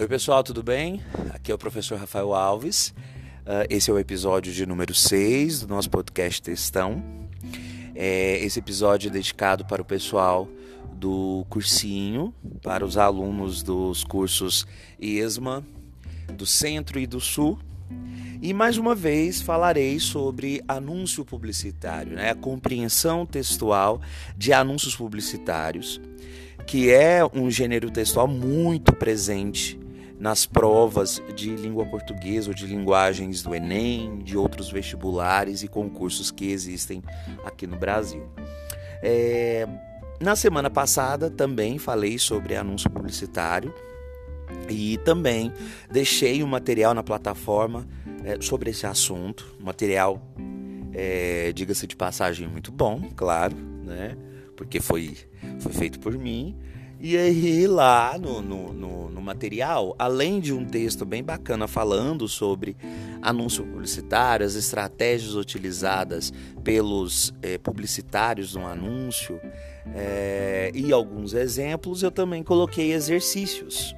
Oi, pessoal, tudo bem? Aqui é o professor Rafael Alves. Uh, esse é o episódio de número 6 do nosso podcast Textão. É, esse episódio é dedicado para o pessoal do cursinho, para os alunos dos cursos ESMA, do Centro e do Sul. E mais uma vez falarei sobre anúncio publicitário, né? a compreensão textual de anúncios publicitários, que é um gênero textual muito presente nas provas de língua portuguesa ou de linguagens do Enem, de outros vestibulares e concursos que existem aqui no Brasil. É, na semana passada também falei sobre anúncio publicitário e também deixei um material na plataforma é, sobre esse assunto. Material, é, diga-se de passagem, muito bom, claro, né? Porque foi, foi feito por mim. E aí, lá no, no, no, no, material, além de um texto bem bacana falando sobre anúncio publicitário, as estratégias utilizadas pelos é, publicitários no anúncio é, e alguns exemplos, eu também coloquei exercícios.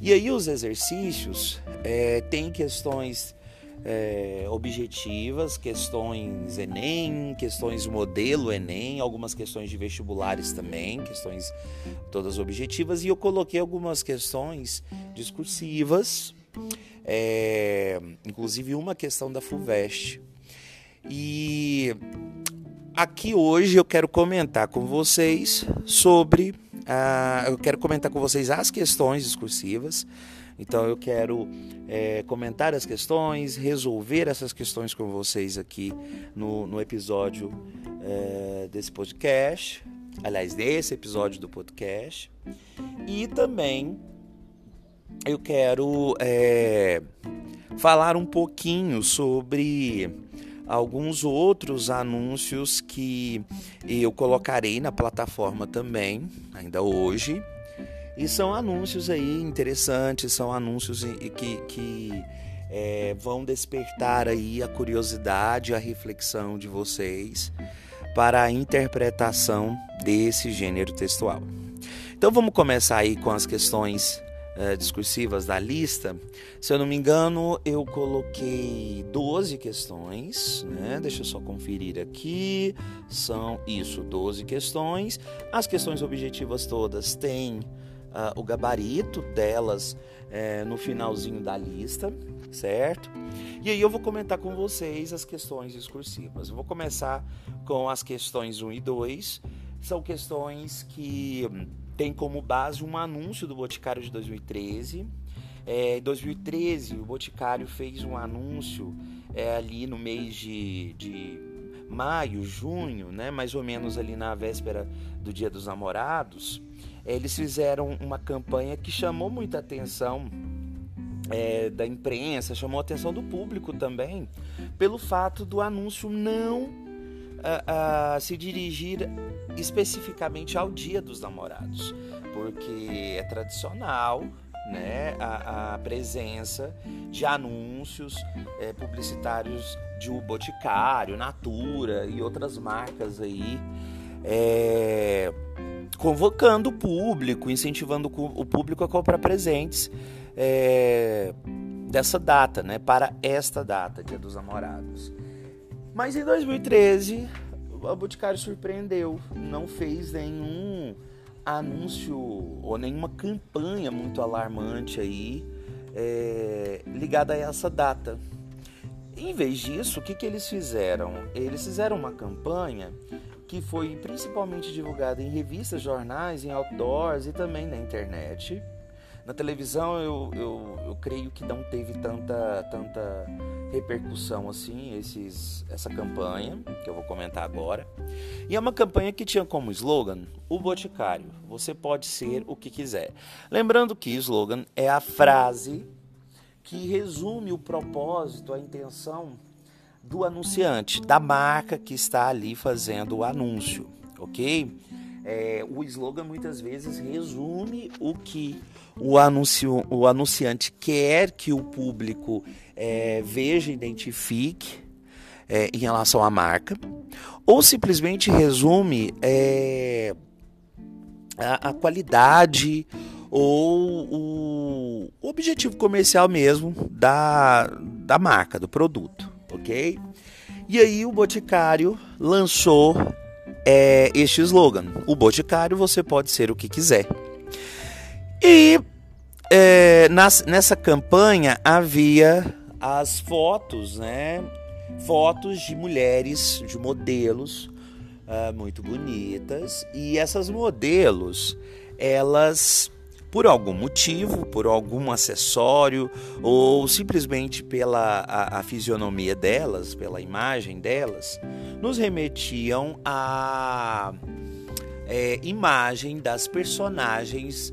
E aí, os exercícios é, têm questões é, objetivas, questões Enem, questões modelo Enem, algumas questões de vestibulares também, questões todas objetivas, e eu coloquei algumas questões discursivas, é, inclusive uma questão da FUVEST. E aqui hoje eu quero comentar com vocês sobre. Uh, eu quero comentar com vocês as questões discursivas então eu quero é, comentar as questões, resolver essas questões com vocês aqui no, no episódio é, desse podcast, aliás, desse episódio do podcast. E também eu quero é, falar um pouquinho sobre alguns outros anúncios que eu colocarei na plataforma também, ainda hoje, e são anúncios aí interessantes, são anúncios que, que é, vão despertar aí a curiosidade, a reflexão de vocês para a interpretação desse gênero textual. Então vamos começar aí com as questões é, discursivas da lista. Se eu não me engano, eu coloquei 12 questões, né? Deixa eu só conferir aqui. São isso, 12 questões. As questões objetivas todas têm uh, o gabarito delas é, no finalzinho da lista, certo? E aí eu vou comentar com vocês as questões discursivas. Eu vou começar com as questões 1 e 2. São questões que têm como base um anúncio do Boticário de 2013. É, em 2013, o Boticário fez um anúncio é, ali no mês de, de maio, junho, né, mais ou menos ali na véspera do Dia dos Namorados, eles fizeram uma campanha que chamou muita atenção é, da imprensa, chamou a atenção do público também, pelo fato do anúncio não se dirigir especificamente ao Dia dos Namorados, porque é tradicional né, a, a presença de anúncios é, publicitários de o Boticário, Natura e outras marcas aí. É, convocando o público, incentivando o público a comprar presentes é, dessa data, né? Para esta data, Dia dos Namorados. Mas em 2013, a Boticário surpreendeu, não fez nenhum anúncio ou nenhuma campanha muito alarmante aí é, ligada a essa data. Em vez disso, o que, que eles fizeram? Eles fizeram uma campanha que foi principalmente divulgada em revistas, jornais, em outdoors e também na internet. Na televisão eu, eu, eu creio que não teve tanta, tanta repercussão assim esses, essa campanha que eu vou comentar agora. E é uma campanha que tinha como slogan o Boticário, você pode ser o que quiser. Lembrando que slogan é a frase que resume o propósito, a intenção do anunciante, da marca que está ali fazendo o anúncio, ok? É, o slogan muitas vezes resume o que o, anuncio, o anunciante quer que o público é, veja, identifique é, em relação à marca, ou simplesmente resume é, a, a, qualidade ou o o, objetivo comercial mesmo da, da marca, do produto, ok? E aí o Boticário lançou é, este slogan: O Boticário você pode ser o que quiser. E é, nas, nessa campanha havia as fotos, né? Fotos de mulheres, de modelos uh, muito bonitas. E essas modelos, elas por algum motivo, por algum acessório ou simplesmente pela a, a fisionomia delas, pela imagem delas, nos remetiam à é, imagem das personagens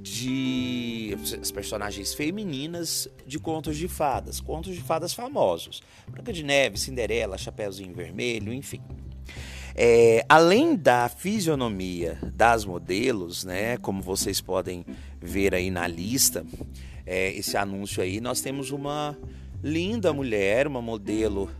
de as personagens femininas de contos de fadas, contos de fadas famosos, Branca de Neve, Cinderela, Chapeuzinho Vermelho, enfim. É, além da fisionomia das modelos, né, como vocês podem ver aí na lista, é, esse anúncio aí, nós temos uma linda mulher, uma modelo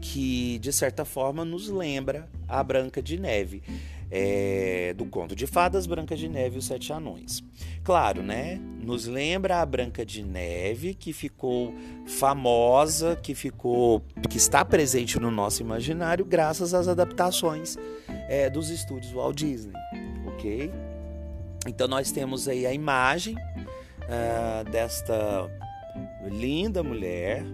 que de certa forma nos lembra a Branca de Neve é, do conto de fadas Branca de Neve e os Sete Anões. Claro, né? Nos lembra a Branca de Neve que ficou famosa, que ficou, que está presente no nosso imaginário graças às adaptações é, dos estúdios Walt Disney, ok? Então nós temos aí a imagem uh, desta linda mulher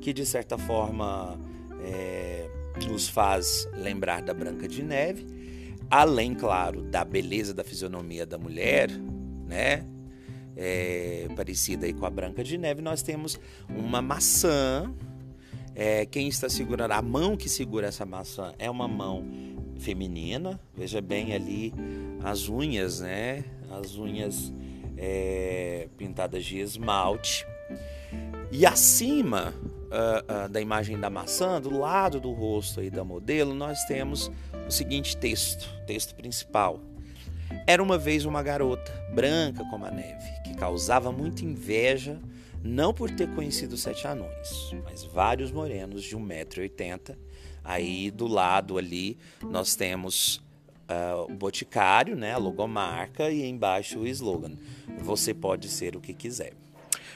que de certa forma é, nos faz lembrar da Branca de Neve além, claro, da beleza da fisionomia da mulher, né? É, parecida aí com a Branca de Neve, nós temos uma maçã. É, quem está segurando, a mão que segura essa maçã é uma mão feminina. Veja bem ali as unhas, né? As unhas é, pintadas de esmalte. E acima uh, uh, da imagem da maçã, do lado do rosto aí da modelo, nós temos o seguinte texto, texto principal. Era uma vez uma garota, branca como a neve, que causava muita inveja, não por ter conhecido sete anões, mas vários morenos de 1,80m. Aí do lado ali nós temos uh, o boticário, né, a logomarca, e embaixo o slogan: Você pode ser o que quiser.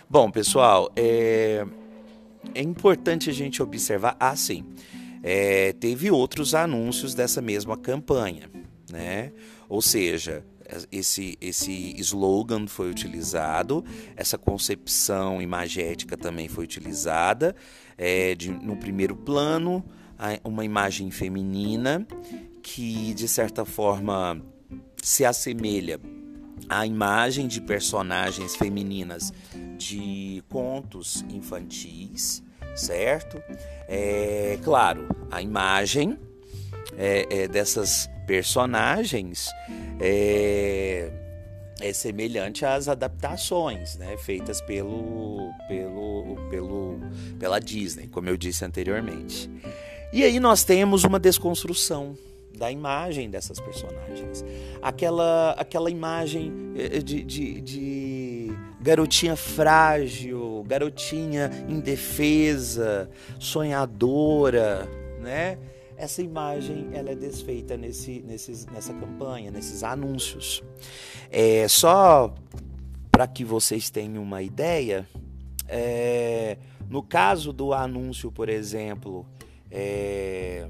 Bom, pessoal, é, é importante a gente observar. Ah, sim. É, teve outros anúncios dessa mesma campanha, né? Ou seja, esse, esse slogan foi utilizado, essa concepção imagética também foi utilizada. É, de, no primeiro plano, uma imagem feminina que, de certa forma, se assemelha à imagem de personagens femininas de contos infantis, certo? É claro, a imagem é, é dessas personagens é, é, semelhante às adaptações né, feitas pelo, pelo, pelo, pela Disney, como eu disse anteriormente. E aí nós temos uma desconstrução da imagem dessas personagens. Aquela, aquela imagem eh, de, de, de garotinha frágil, garotinha indefesa, sonhadora, né? Essa imagem ela é desfeita nesse, nesses, nessa campanha, nesses anúncios. É, só para que vocês tenham uma ideia, é, no caso do anúncio, por exemplo, é,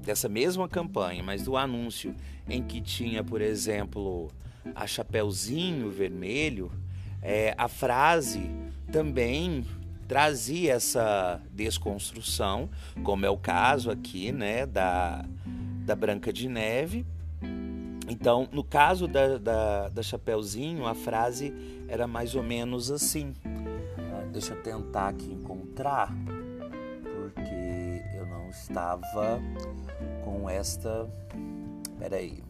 dessa mesma campanha, mas do anúncio em que tinha, por exemplo, a Chapeuzinho Vermelho, é, a frase também trazia essa desconstrução, como é o caso aqui, né, da, da Branca de Neve. Então, no caso da, da, da Chapeuzinho, a frase era mais ou menos assim. Ah, deixa eu tentar aqui encontrar, porque eu não estava com esta. Peraí.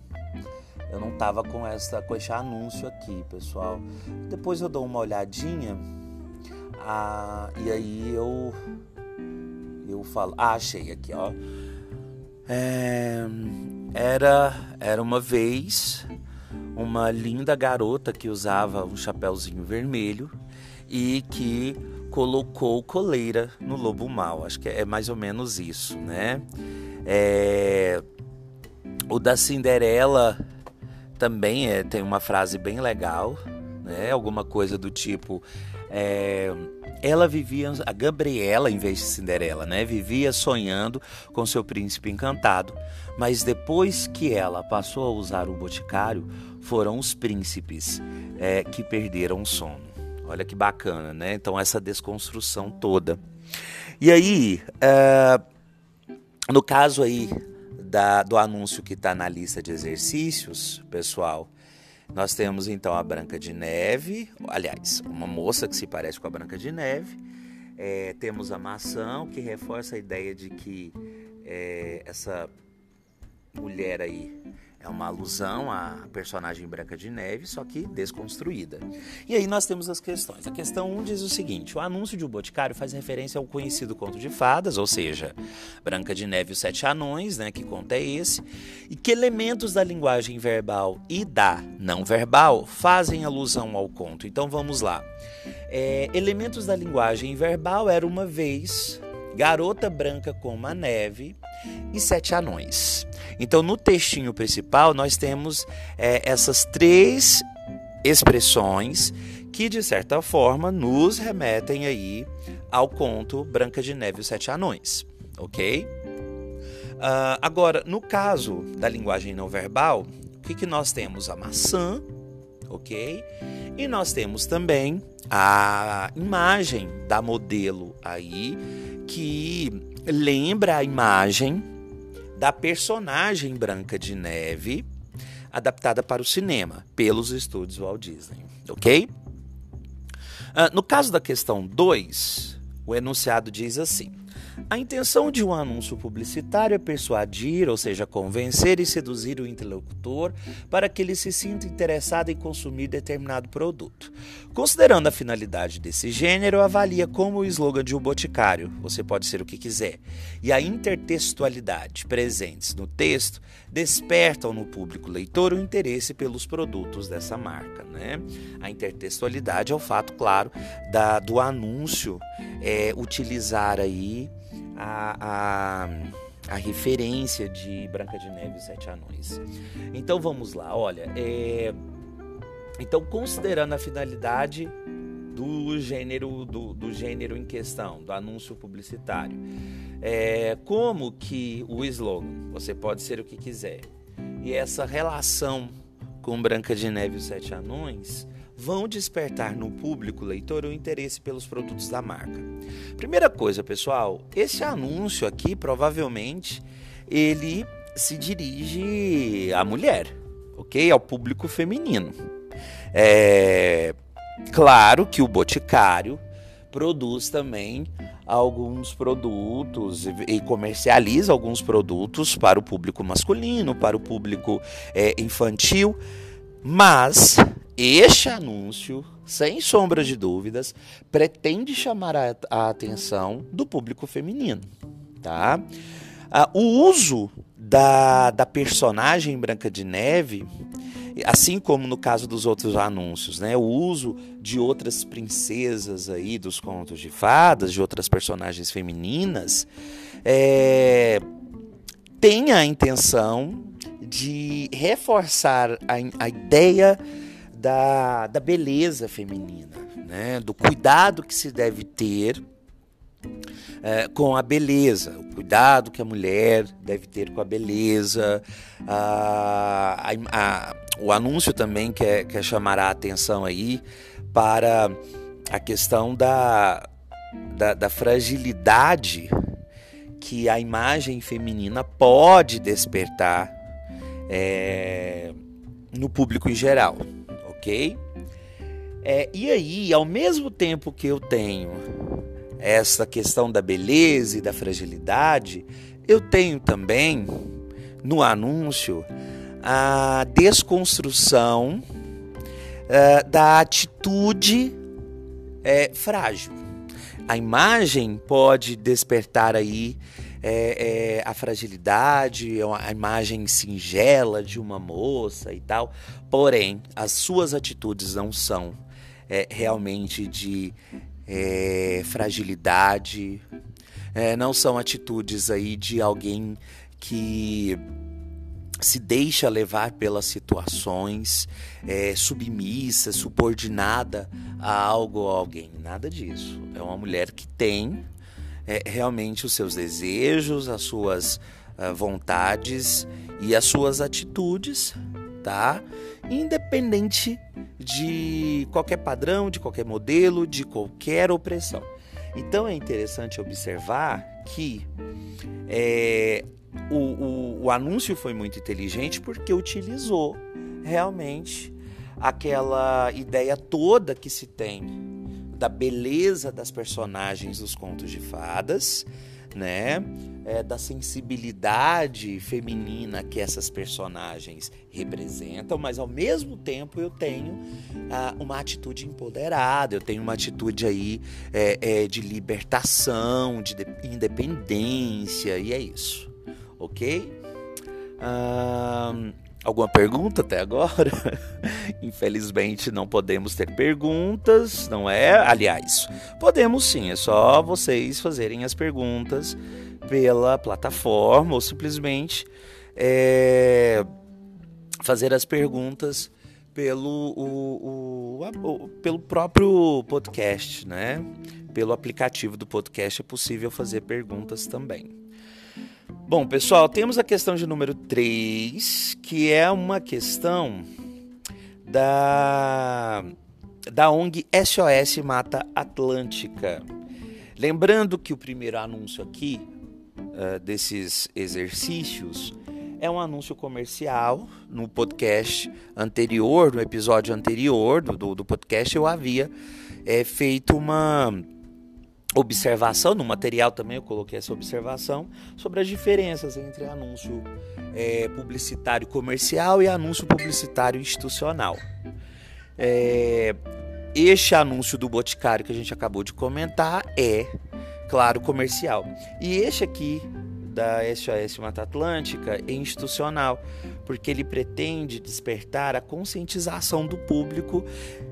Eu não tava com esta com esse anúncio aqui, pessoal. Depois eu dou uma olhadinha. Ah, e aí eu eu falo. Ah, achei aqui, ó. É, era era uma vez uma linda garota que usava um chapéuzinho vermelho e que colocou coleira no lobo mal. Acho que é mais ou menos isso, né? É... O da Cinderela também é, tem uma frase bem legal, né? Alguma coisa do tipo. É, ela vivia, a Gabriela, em vez de Cinderela, né? Vivia sonhando com seu príncipe encantado. Mas depois que ela passou a usar o boticário, foram os príncipes é, que perderam o sono. Olha que bacana, né? Então, essa desconstrução toda. E aí, é, no caso aí da, do anúncio que está na lista de exercícios, pessoal, nós temos então a Branca de Neve, aliás, uma moça que se parece com a Branca de Neve. É, temos a maçã, que reforça a ideia de que é, essa mulher aí é uma alusão à personagem Branca de Neve, só que desconstruída. E aí nós temos as questões. A questão 1 diz o seguinte: o anúncio de um boticário faz referência ao conhecido conto de fadas, ou seja, Branca de Neve e os Sete Anões, né, que conta é esse, e que elementos da linguagem verbal e da não verbal fazem alusão ao conto. Então vamos lá. É, elementos da linguagem verbal era uma vez garota branca como a neve e sete anões. Então, no textinho principal, nós temos é, essas três expressões que, de certa forma, nos remetem aí ao conto Branca de Neve e os Sete Anões, ok? Uh, agora, no caso da linguagem não verbal, o que, que nós temos? A maçã, ok? E nós temos também a imagem da modelo aí, que lembra a imagem da personagem Branca de Neve adaptada para o cinema pelos estúdios Walt Disney, ok? Uh, no caso da questão 2, o enunciado diz assim: a intenção de um anúncio publicitário é persuadir, ou seja, convencer e seduzir o interlocutor para que ele se sinta interessado em consumir determinado produto. Considerando a finalidade desse gênero, avalia como o slogan de um boticário, você pode ser o que quiser, e a intertextualidade presentes no texto despertam no público leitor o interesse pelos produtos dessa marca. Né? A intertextualidade é o fato, claro, da, do anúncio é, utilizar aí a, a, a, referência de Branca de Neve e Sete Anões. Então vamos lá, olha. É, então, considerando a finalidade do gênero do, do, gênero em questão, do anúncio publicitário. É, como que o slogan, você pode ser o que quiser, e essa relação com Branca de Neve e os Sete Anões vão despertar no público leitor o interesse pelos produtos da marca. Primeira coisa, pessoal, esse anúncio aqui provavelmente ele se dirige à mulher, ok? Ao público feminino. É claro que o Boticário produz também alguns produtos e comercializa alguns produtos para o público masculino, para o público é, infantil, mas este anúncio, sem sombra de dúvidas, pretende chamar a, a atenção do público feminino, tá? Ah, o uso da, da personagem Branca de Neve, assim como no caso dos outros anúncios, né? O uso de outras princesas aí dos contos de fadas, de outras personagens femininas, é, tem a intenção de reforçar a, a ideia da, da beleza feminina, né? do cuidado que se deve ter é, com a beleza, o cuidado que a mulher deve ter com a beleza. A, a, a, o anúncio também quer, quer chamar a atenção aí para a questão da, da, da fragilidade que a imagem feminina pode despertar é, no público em geral ok? É, e aí, ao mesmo tempo que eu tenho essa questão da beleza e da fragilidade, eu tenho também no anúncio a desconstrução uh, da atitude é, frágil. A imagem pode despertar aí é, é, a fragilidade, é a imagem singela de uma moça e tal. Porém, as suas atitudes não são é, realmente de é, se deixa levar pelas situações, é, submissa, subordinada a algo ou alguém. Nada disso. É uma mulher que tem é, realmente os seus desejos, as suas uh, vontades e as suas atitudes, tá? Independente de qualquer padrão, de qualquer modelo, de qualquer opressão. Então é interessante observar que é, o, o, o anúncio foi muito inteligente porque utilizou realmente aquela ideia toda que se tem da beleza das personagens dos contos de fadas, né? É, da sensibilidade feminina que essas personagens representam, mas ao mesmo tempo eu tenho ah, uma atitude empoderada, eu tenho uma atitude aí é, é, de libertação, de independência, e é isso ok? Alguma pergunta até agora? Infelizmente não podemos ter perguntas, não é? Aliás, podemos sim, é só vocês fazerem as perguntas pela plataforma ou simplesmente é, fazer as perguntas pelo, o, o, o, pelo próprio podcast, né? Pelo aplicativo do podcast é possível fazer perguntas também. Bom, pessoal, temos a questão de número 3, que é uma questão da, da ONG SOS Mata Atlântica. Lembrando que o primeiro anúncio aqui uh, desses exercícios é um anúncio comercial. No podcast anterior, no episódio anterior do, do podcast, eu havia é, feito uma observação, no material também eu coloquei essa observação sobre as diferenças entre anúncio é, publicitário comercial e anúncio publicitário institucional. É, este anúncio do Boticário que a gente acabou de comentar é, claro, comercial. E este aqui da SOS Mata Atlântica é institucional, porque ele pretende despertar a conscientização do público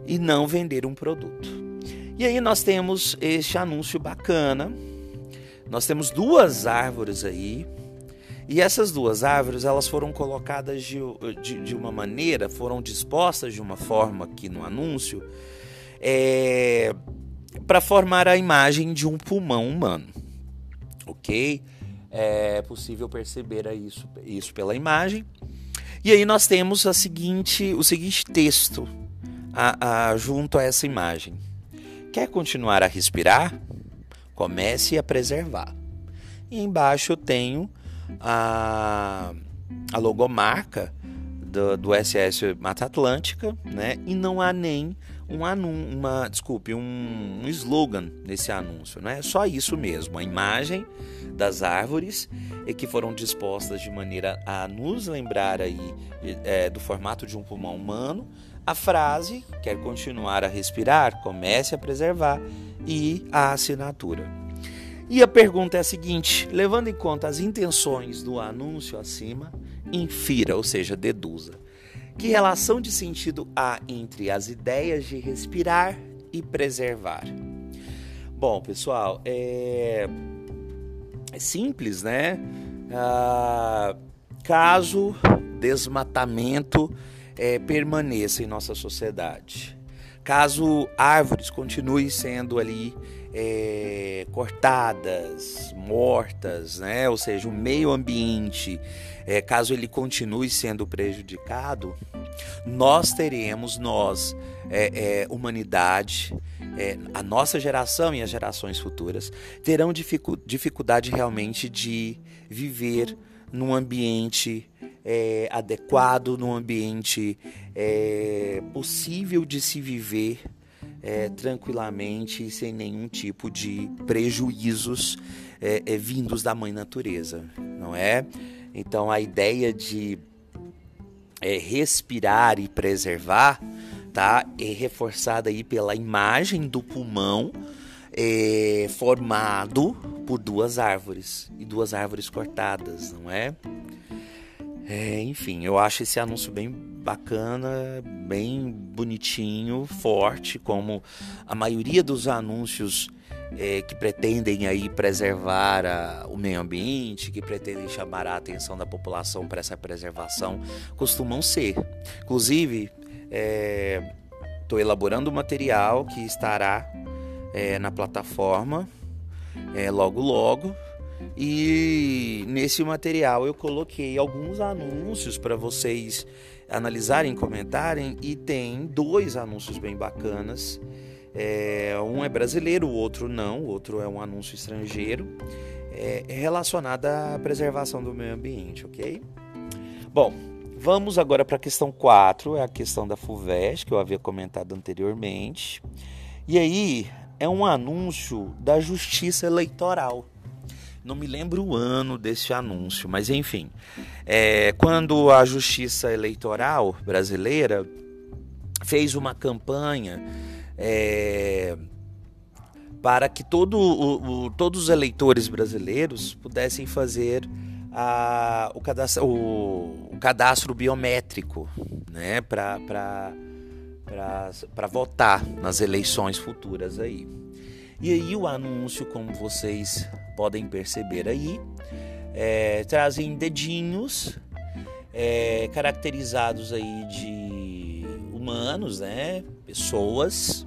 e não vender um produto. E aí nós temos este anúncio bacana. Nós temos duas árvores aí. E essas duas árvores, elas foram colocadas de, de, de uma maneira, foram dispostas de uma forma aqui no anúncio, é, para formar a imagem de um pulmão humano. Ok? É possível perceber isso, isso pela imagem. E aí nós temos a seguinte, o seguinte texto a, a, junto a essa imagem. Quer continuar a respirar? Comece a preservar. E embaixo eu tenho a, a logomarca do, do SS Mata Atlântica, né? E não há nem um anúncio, uma, desculpe, um, um slogan nesse anúncio, né? É só isso mesmo, a imagem das árvores e que foram dispostas de maneira a nos lembrar aí é, do formato de um pulmão humano a frase, quer continuar a respirar, comece a preservar, e a assinatura. E a pergunta é a seguinte: levando em conta as intenções do anúncio acima, infira, ou seja, deduza. Que relação de sentido há entre as ideias de respirar e preservar? Bom, pessoal, é, é simples, né? Ah, caso desmatamento é, permaneça em nossa sociedade. Caso árvores continuem sendo ali é, cortadas, mortas, né? ou seja, o meio ambiente, é, caso ele continue sendo prejudicado, nós teremos, nós, é, é humanidade, é, a nossa geração e as gerações futuras, terão dificuldade realmente de viver num ambiente é, adequado, num ambiente é, possível de se viver é, tranquilamente, sem nenhum tipo de prejuízos é, é, vindos da mãe natureza, não é? Então a ideia de é, respirar e preservar tá é reforçada aí pela imagem do pulmão formado por duas árvores e duas árvores cortadas, não é? É? Enfim, eu acho esse anúncio bem bacana, bem bonitinho, forte, como a maioria dos anúncios é, que pretendem aí preservar a, o meio ambiente, que pretendem chamar a atenção da população para essa preservação, costumam ser. Inclusive, estou é, elaborando um material que estará é, na plataforma é, logo logo. E nesse material eu coloquei alguns anúncios para vocês analisarem, comentarem, e tem dois anúncios bem bacanas é, um é brasileiro, o outro não, o outro é um anúncio estrangeiro é, relacionado à preservação do meio ambiente, ok? Bom, vamos agora para a questão 4, é a questão da FUVEST, que eu havia comentado anteriormente. E aí é um anúncio da Justiça Eleitoral. Não me lembro o ano desse anúncio, mas enfim. É, quando a Justiça Eleitoral brasileira fez uma campanha é, para que todo o, o, todos os eleitores brasileiros pudessem fazer a, o, cadastro, o, cadastro biométrico né, para votar nas eleições futuras aí. E aí o anúncio, como vocês podem perceber aí, é, trazem dedinhos é, caracterizados aí de humanos, né? Pessoas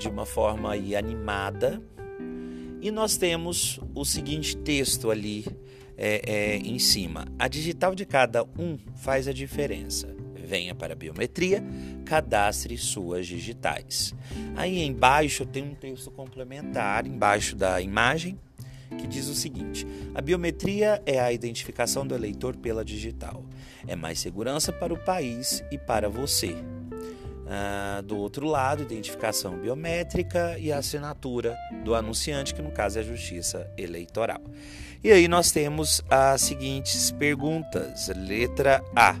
de uma forma aí animada. E nós temos o seguinte texto ali é, é, em cima: A digital de cada um faz a diferença. Venha para a biometria, cadastre suas digitais. Aí embaixo tem um texto complementar, embaixo da imagem, que diz o seguinte: a biometria é a identificação do eleitor pela digital. É mais segurança para o país e para você. Ah, do outro lado, identificação biométrica e assinatura do anunciante, que no caso é a Justiça Eleitoral. E aí nós temos as seguintes perguntas. Letra A.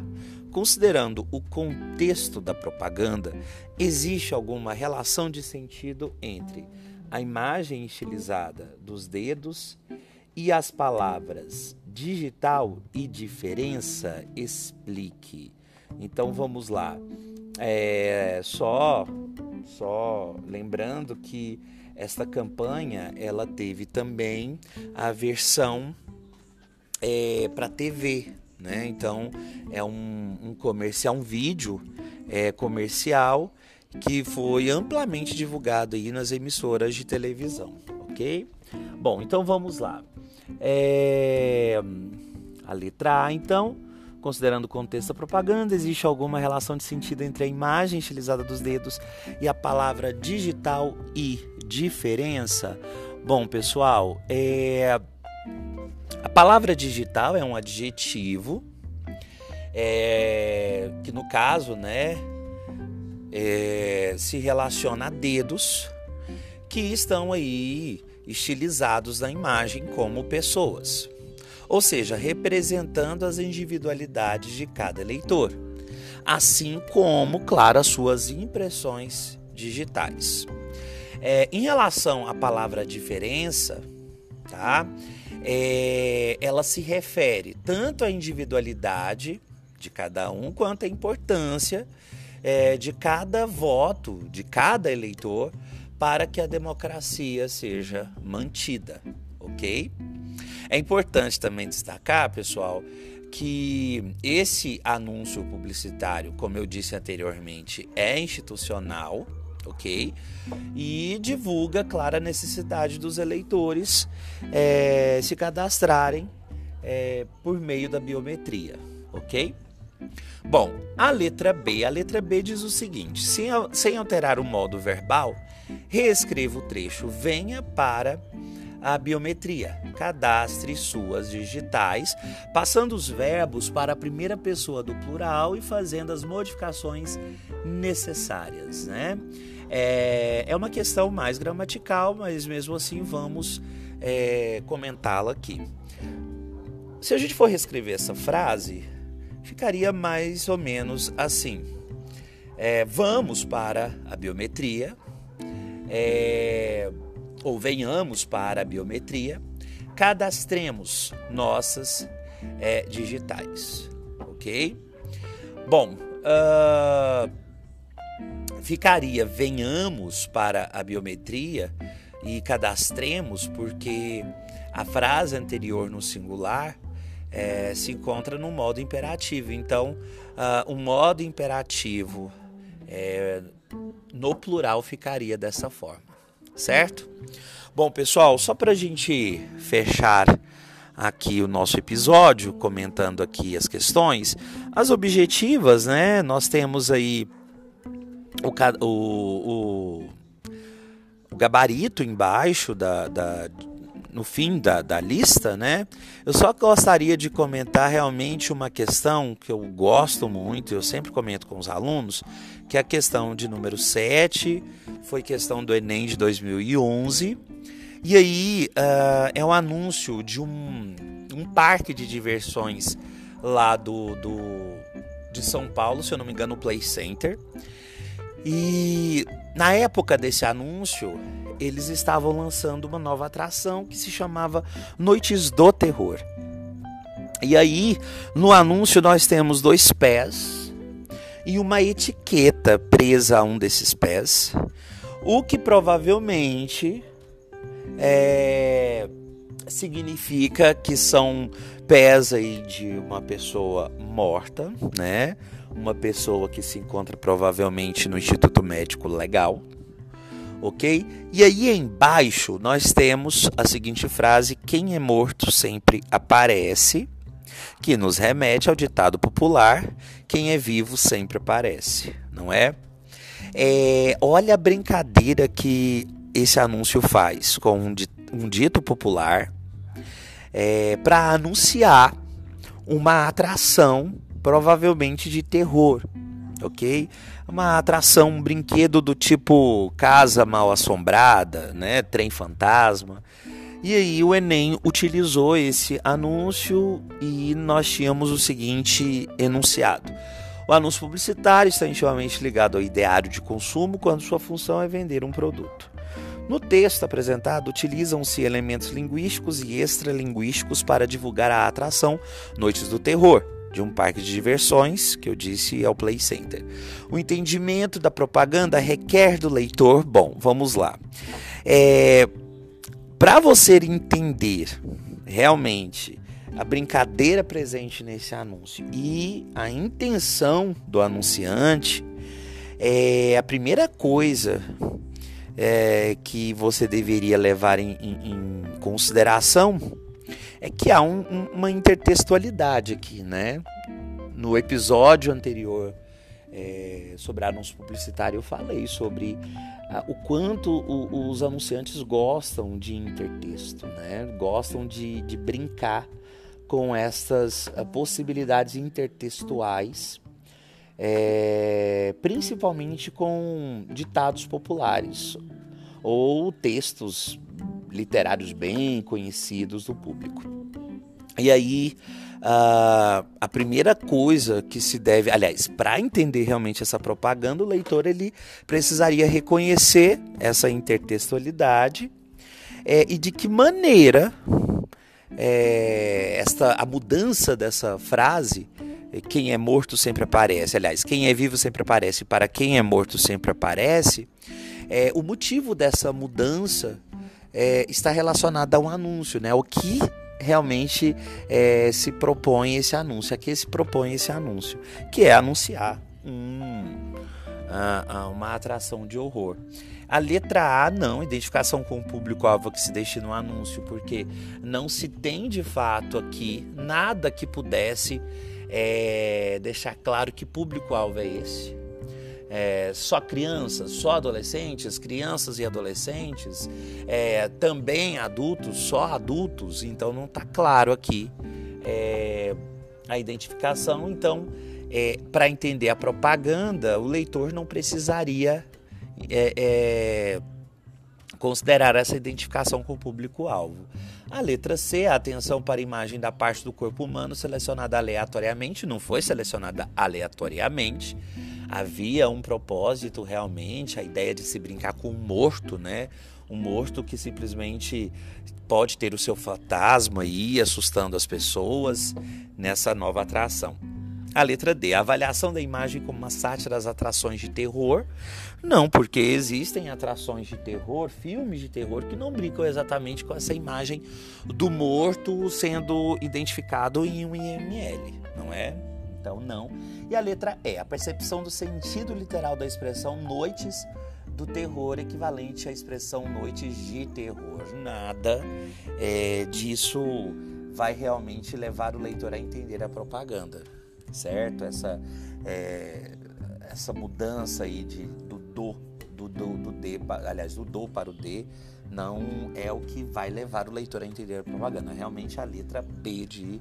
Considerando o contexto da propaganda, existe alguma relação de sentido entre a imagem estilizada dos dedos e as palavras digital e diferença? Explique. Então vamos lá. É, só, só lembrando que esta campanha ela teve também a versão é, para TV, né? Então é um, um comercial, um vídeo é, comercial que foi amplamente divulgado aí nas emissoras de televisão, ok? Bom, então vamos lá. É, a letra A, então Considerando o contexto da propaganda, existe alguma relação de sentido entre a imagem estilizada dos dedos e a palavra digital e diferença? Bom, pessoal, é... a palavra digital é um adjetivo é... que, no caso, né, é... se relaciona a dedos que estão aí estilizados na imagem como pessoas ou seja, representando as individualidades de cada eleitor, assim como, claro, as suas impressões digitais. É, em relação à palavra diferença, tá? É, ela se refere tanto à individualidade de cada um quanto à importância é, de cada voto, de cada eleitor, para que a democracia seja mantida, ok? É importante também destacar, pessoal, que esse anúncio publicitário, como eu disse anteriormente, é institucional, ok? E divulga, claro, a necessidade dos eleitores é, se cadastrarem é, por meio da biometria, ok? Bom, a letra B. A letra B diz o seguinte: sem, sem alterar o modo verbal, reescreva o trecho. Venha para a biometria. Cadastre suas digitais, passando os verbos para a primeira pessoa do plural e fazendo as modificações necessárias. Né? É, é uma questão mais gramatical, mas mesmo assim vamos é, comentá-la aqui. Se a gente for reescrever essa frase, ficaria mais ou menos assim: é, vamos para a biometria. É, ou venhamos para a biometria, cadastremos nossas é, digitais, ok? Bom, uh, ficaria venhamos para a biometria e cadastremos, porque a frase anterior no singular é, se encontra no modo imperativo. Então, uh, o modo imperativo é, no plural ficaria dessa forma, certo? Bom, pessoal, só para a gente fechar aqui o nosso episódio, comentando aqui as questões, as objetivas, né? Nós temos aí o, o, o, o gabarito embaixo da, da no fim da, da lista, né? Eu só gostaria de comentar realmente uma questão que eu gosto muito, eu sempre comento com os alunos, que é a questão de número 7, foi questão do Enem de 2011. E aí uh, é um anúncio de um, um parque de diversões lá do, do, de São Paulo, se eu não me engano, o Play Center. E na época desse anúncio, eles estavam lançando uma nova atração que se chamava Noites do Terror. E aí, no anúncio, nós temos dois pés e uma etiqueta presa a um desses pés, o que provavelmente é, significa que são pés aí de uma pessoa morta, né? Uma pessoa que se encontra provavelmente no Instituto Médico Legal, ok? E aí embaixo nós temos a seguinte frase: quem é morto sempre aparece, que nos remete ao ditado popular: quem é vivo sempre aparece, não é? é olha a brincadeira que esse anúncio faz com um, um dito popular é, para anunciar uma atração provavelmente de terror, ok? Uma atração, um brinquedo do tipo casa mal assombrada, né? Trem fantasma. E aí o Enem utilizou esse anúncio e nós tínhamos o seguinte enunciado. O anúncio publicitário está intimamente ligado ao ideário de consumo quando sua função é vender um produto. No texto apresentado, utilizam-se elementos linguísticos e extralinguísticos para divulgar a atração Noites do Terror, de um parque de diversões, que eu disse é o Play Center. O entendimento da propaganda requer do leitor. Bom, vamos lá. É, Para você entender realmente a brincadeira presente nesse anúncio e a intenção do anunciante, é a primeira coisa é, que você deveria levar em, em, em consideração é que há um, um, uma intertextualidade aqui, né? No episódio anterior é, sobre anúncio publicitário eu falei sobre ah, o quanto o, os anunciantes gostam de intertexto, né? Gostam de, de brincar com essas ah, possibilidades intertextuais, é, principalmente com ditados populares ou textos literários bem conhecidos do público. E aí, uh, a primeira coisa que se deve, aliás, para entender realmente essa propaganda, o leitor ele precisaria reconhecer essa intertextualidade é, e de que maneira é, esta, a mudança dessa frase quem é morto sempre aparece. Aliás, quem é vivo sempre aparece. Para quem é morto sempre aparece. É, o motivo dessa mudança é, está relacionada a um anúncio, né? O que realmente é, se propõe esse anúncio, a que se propõe esse anúncio, que é anunciar um, uma atração de horror. A letra A, não, identificação com o público-alvo que se destina no anúncio, porque não se tem de fato aqui nada que pudesse é, deixar claro que público-alvo é esse é, só crianças, só adolescentes, crianças e adolescentes, é, também adultos, só adultos, então não está claro aqui é, a identificação. Então, é, para entender a propaganda, o leitor não precisaria é, é, considerar essa identificação com o público-alvo. A letra C, a atenção para a imagem da parte do corpo humano selecionada aleatoriamente, não foi selecionada aleatoriamente havia um propósito realmente, a ideia de se brincar com um morto, né? Um morto que simplesmente pode ter o seu fantasma ir assustando as pessoas nessa nova atração. A letra D, a avaliação da imagem como uma sátira das atrações de terror. Não, porque existem atrações de terror, filmes de terror que não brincam exatamente com essa imagem do morto sendo identificado em um IML, não é? Então, não. E a letra E, a percepção do sentido literal da expressão noites do terror equivalente à expressão noites de terror. Nada é, disso vai realmente levar o leitor a entender a propaganda, certo? Essa, é, essa mudança aí de, do do, do, D, aliás, do do para o D, não é o que vai levar o leitor a entender a propaganda. Realmente a letra B de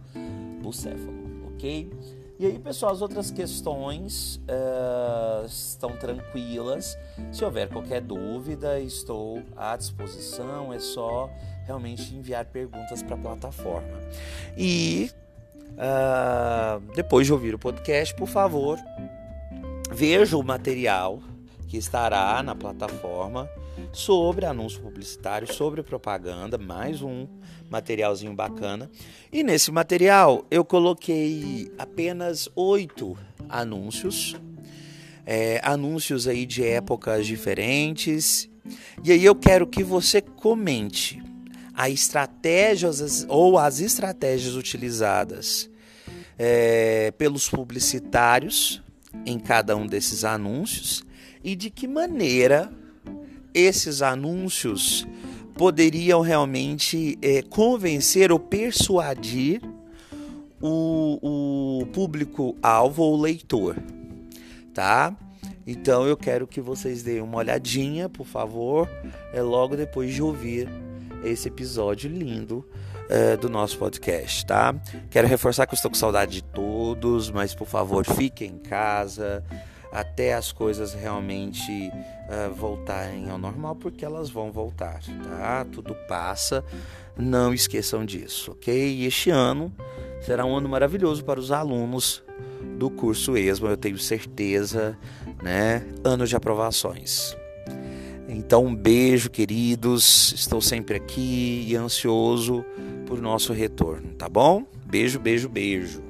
bucéfalo, ok? E aí, pessoal, as outras questões uh, estão tranquilas. Se houver qualquer dúvida, estou à disposição. É só realmente enviar perguntas para a plataforma. E uh, depois de ouvir o podcast, por favor, veja o material que estará na plataforma sobre anúncio publicitário, sobre propaganda, mais um materialzinho bacana. E nesse material eu coloquei apenas oito anúncios, é, anúncios aí de épocas diferentes. E aí eu quero que você comente a estratégia ou as estratégias utilizadas é, pelos publicitários em cada um desses anúncios e de que maneira esses anúncios poderiam realmente é, convencer ou persuadir o, o público-alvo ou leitor, tá? Então eu quero que vocês deem uma olhadinha, por favor, é logo depois de ouvir esse episódio lindo é, do nosso podcast, tá? Quero reforçar que eu estou com saudade de todos, mas por favor fiquem em casa até as coisas realmente uh, voltarem ao normal, porque elas vão voltar, tá? Tudo passa, não esqueçam disso, ok? E este ano será um ano maravilhoso para os alunos do curso ESMA, eu tenho certeza, né? Anos de aprovações. Então, um beijo, queridos. Estou sempre aqui e ansioso por nosso retorno, tá bom? Beijo, beijo, beijo.